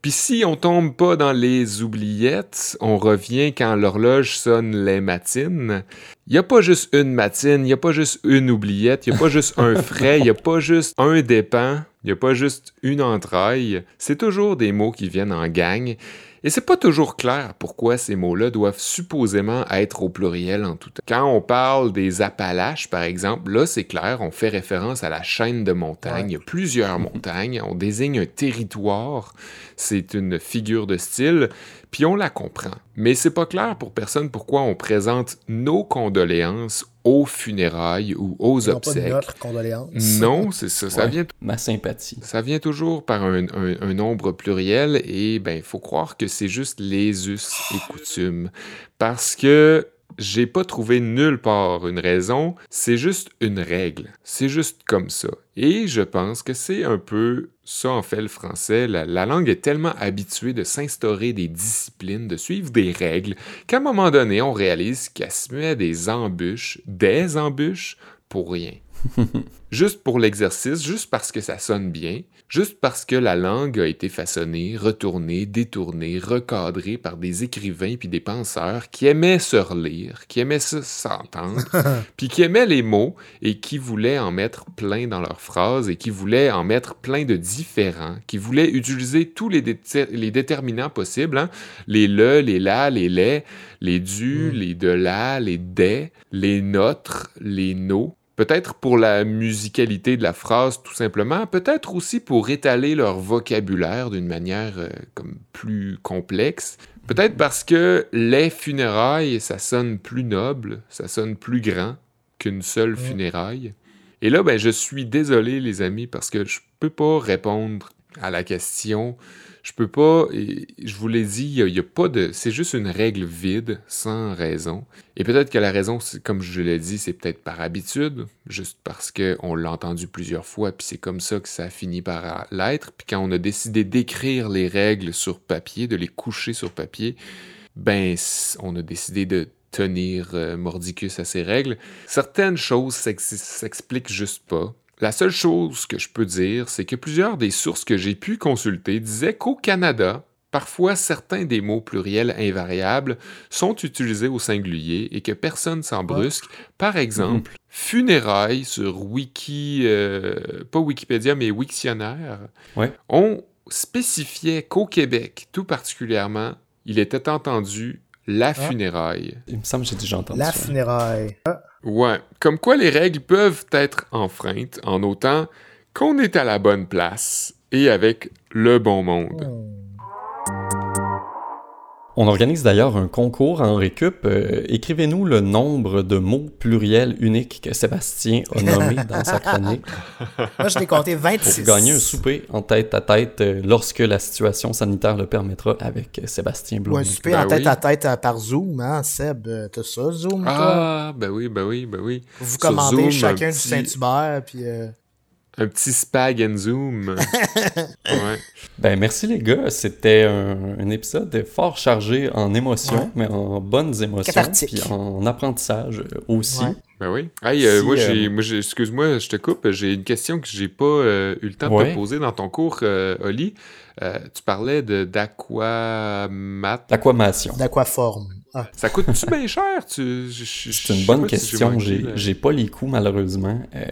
Puis si on tombe pas dans les oubliettes, on revient quand l'horloge sonne les matines. Il n'y a pas juste une matine, il n'y a pas juste une oubliette, il n'y a pas juste un frais, il n'y a pas juste un dépens, il n'y a pas juste une entraille. C'est toujours des mots qui viennent en gang. Et c'est pas toujours clair pourquoi ces mots-là doivent supposément être au pluriel en tout temps. Quand on parle des Appalaches, par exemple, là c'est clair, on fait référence à la chaîne de montagnes. Il y a plusieurs montagnes, on désigne un territoire, c'est une figure de style, puis on la comprend. Mais c'est pas clair pour personne pourquoi on présente nos condoléances aux funérailles ou aux pas obsèques. notre condoléance. Non, c'est ça. Ça Ouais. vient Ma sympathie. ça vient toujours par un, un- un nombre pluriel et ben faut croire que c'est juste les us et coutumes parce que j'ai pas trouvé nulle part une raison, c'est juste une règle, c'est juste comme ça. Et je pense que c'est un peu ça en fait le français. La, la langue est tellement habituée de s'instaurer des disciplines, de suivre des règles, qu'à un moment donné on réalise qu'elle se met des embûches, des embûches pour rien. Juste pour l'exercice, juste parce que ça sonne bien, juste parce que la langue a été façonnée, retournée, détournée, recadrée par des écrivains puis des penseurs qui aimaient se relire, qui aimaient se s'entendre, puis qui aimaient les mots et qui voulaient en mettre plein dans leurs phrases et qui voulaient en mettre plein de différents, qui voulaient utiliser tous les déterminants possibles, hein, les le, les la, les les, les du, Mm. les de la, les des, les notre, les nos. Peut-être pour la musicalité de la phrase tout simplement, peut-être aussi pour étaler leur vocabulaire d'une manière euh, comme plus complexe. Peut-être parce que les funérailles, ça sonne plus noble, ça sonne plus grand qu'une seule Mm. funéraille. Et là, ben, je suis désolé, les amis, parce que je peux pas répondre à la question. Je peux pas. je vous l'ai dit, il a, pas de. C'est juste une règle vide, sans raison. Et peut-être que la raison, comme je l'ai dit, c'est peut-être par habitude, juste parce qu'on l'a entendu plusieurs fois, puis c'est comme ça que ça a fini par l'être. Puis quand on a décidé d'écrire les règles sur papier, de les coucher sur papier, ben, on a décidé de tenir euh, mordicus à ces règles. Certaines choses s'ex- s'expliquent juste pas. La seule chose que je peux dire, c'est que plusieurs des sources que j'ai pu consulter disaient qu'au Canada, parfois certains des mots pluriels invariables sont utilisés au singulier et que personne s'en brusque. Par exemple, funérailles sur Wiki, euh, pas Wikipédia, mais Wiktionnaire, Ouais. on spécifiait qu'au Québec, tout particulièrement, il était entendu la funéraille. Il me semble que j'ai déjà entendu La ça. funéraille. Ah, Ouais, comme quoi les règles peuvent être enfreintes en autant qu'on est à la bonne place et avec le bon monde. hmm. On organise d'ailleurs un concours en récup. Euh, Écrivez-nous le nombre de mots pluriels uniques que Sébastien a nommé dans sa chronique Moi, je l'ai compté pour 26. gagner un souper en tête à tête euh, lorsque la situation sanitaire le permettra avec euh, Sébastien Ou Blum. un souper Ben en tête oui. à tête euh, par Zoom, hein, Seb? T'as ça, Zoom, toi? Ah, ben oui, ben oui, ben oui. Vous sur commandez Zoom, chacun un du Saint-Hubert, puis... euh, Un petit spag and zoom. ouais. Ben merci les gars, c'était un, un épisode fort chargé en émotions, Ouais. mais en bonnes émotions, puis en apprentissage euh, aussi. Ouais. Ben oui. Hey, euh, Si, moi, euh, j'ai, moi, j'ai- excuse-moi, je te coupe. J'ai une question que j'ai pas euh, eu le temps de te poser dans ton cours, euh, Oli. Euh, tu parlais de d'aquamat. L'aquamation. D'aquaforme. Ah, Ça coûte-tu bien cher? Tu, je- je- je C'est une bonne si question. manqué, J'ai pas les coûts malheureusement, Euh,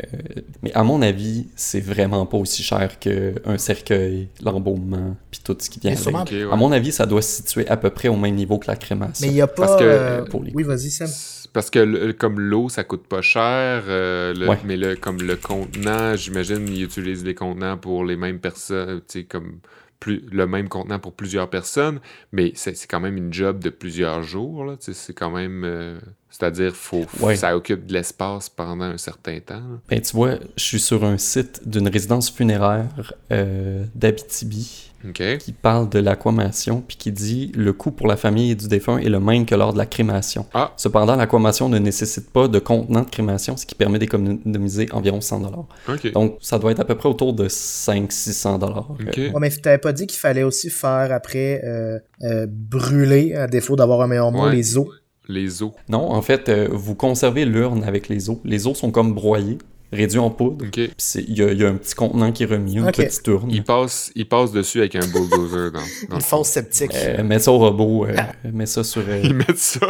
mais à mon avis, c'est vraiment pas aussi cher qu'un cercueil, l'embaumement, puis tout ce qui vient avec. sûrement- Ok, ouais. À mon avis, ça doit se situer à peu près au même niveau que la crémation. mais il n'y a pas... Parce que- euh, Pour les Oui, vas-y, Seb. Parce que le- comme l'eau, ça coûte pas cher, euh, le- Ouais. mais le, comme le contenant, j'imagine, ils utilisent les contenants pour les mêmes personnes, tu sais, comme plus, le même contenant pour plusieurs personnes, mais c'est quand même une job de plusieurs jours, là, c'est quand même, euh, c'est-à-dire, faut, faut- Ouais. ça occupe de l'espace pendant un certain temps. Ben, tu vois, je suis sur un site d'une résidence funéraire euh, d'Abitibi qui parle de l'aquamation puis qui dit le coût pour la famille du défunt est le même que lors de la crémation. Ah. Cependant, l'aquamation ne nécessite pas de contenant de crémation, ce qui permet d'économiser environ 100 dollars. Donc, ça doit être à peu près autour de 500-600 dollars. OK. Ouais, mais t'avais pas dit qu'il fallait aussi faire après euh, euh, brûler, à défaut d'avoir un meilleur mot, Ouais. les os? Les os. Non, en fait, euh, vous conservez l'urne avec les os. Les os sont comme broyés, réduit en poudre. Il y, a- il y a un petit contenant qui est remis, une Ok. petite tourne. Il passe, il passe dessus avec un bulldozer dans, dans Une sceptique. Euh, mets ça au robot, euh, mets ça sur... euh, Ils mettent ça,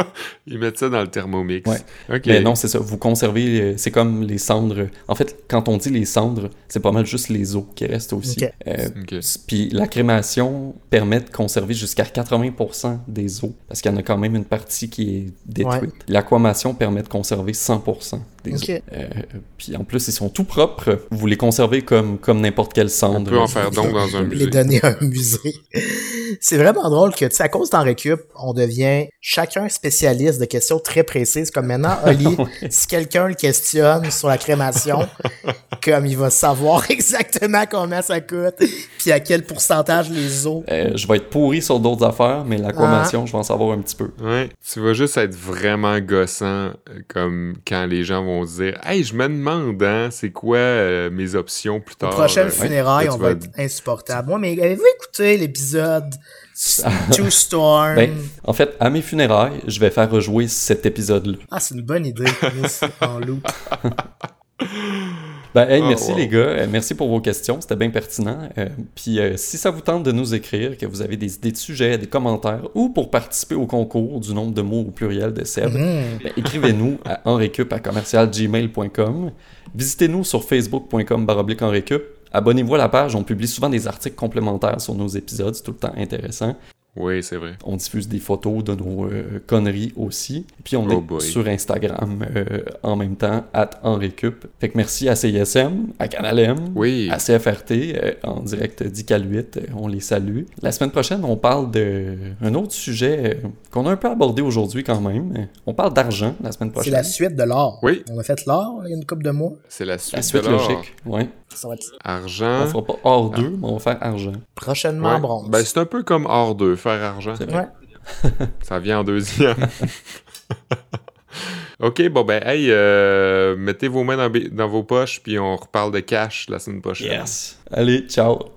ils mettent ça dans le thermomix. Ouais. Mais non, c'est ça. Vous conservez, euh, c'est comme les cendres. En fait, quand on dit les cendres, c'est pas mal juste les os qui restent aussi. Euh. Puis la crémation permet de conserver jusqu'à 80% des os, parce qu'il y en a quand même une partie qui est détruite. L'aquamation permet de conserver 100% des. Euh, puis en plus, ils sont tout propres. Vous les conservez comme, comme n'importe quelle On cendre. peut en faire don dans un les musée. donner à un musée. C'est vraiment drôle que, tu sais, à cause d'en récup, on devient chacun spécialiste de questions très précises. Comme maintenant, Oli, si quelqu'un le questionne sur la crémation, comme il va savoir exactement combien ça coûte, puis à quel pourcentage les os. Euh, je vais être pourri sur d'autres affaires, mais l'aquamation, Ah. je vais en savoir un petit peu. Ouais, tu vas juste être vraiment gossant euh, comme quand les gens vont se dire Hey, je me demande, hein, c'est quoi euh, mes options plus tard. prochaines Euh, funérailles, on va être insupportable. Moi, mais avez-vous écouté l'épisode Two Storm? Ben, en fait, à mes funérailles, je vais faire rejouer cet épisode-là. Ah, c'est une bonne idée. En loop. Ben, hey, Oh, merci wow. les gars, Euh, merci pour vos questions, c'était bien pertinent. Euh, Puis euh, si ça vous tente de nous écrire, que vous avez des idées de sujets, des commentaires, ou pour participer au concours du nombre de mots au pluriel de Seb, Hmm. ben, écrivez-nous à enrecup à commercialgmail.com. Visitez-nous sur facebook.com baroblique. Abonnez-vous à la page, on publie souvent des articles complémentaires sur nos épisodes, c'est tout le temps intéressant. Oui, c'est vrai. On diffuse des photos de nos euh, conneries aussi. Puis on Oh est boy. sur Instagram euh, en même temps, at Enrecup. Fait que merci à CISM, à Canal M, Oui. à CFRT, euh, en direct d'ICAL 8, euh, on les salue. La semaine prochaine, on parle d'un autre sujet euh, qu'on a un peu abordé aujourd'hui quand même. On parle d'argent la semaine C'est prochaine. la suite de l'or. Oui. On a fait l'or il y a une couple de mois. C'est la suite, La suite de logique, ouais. Ça va être On Argent. fera pas hors 2, mais on va faire argent. prochainement Ouais. bronze. Ben, c'est un peu comme hors 2, faire argent. C'est vrai. Ouais. Ça vient en deuxième. ok, bon ben, hey, euh, mettez vos mains dans, dans vos poches, puis on reparle de cash la semaine prochaine. Yes. Allez, ciao.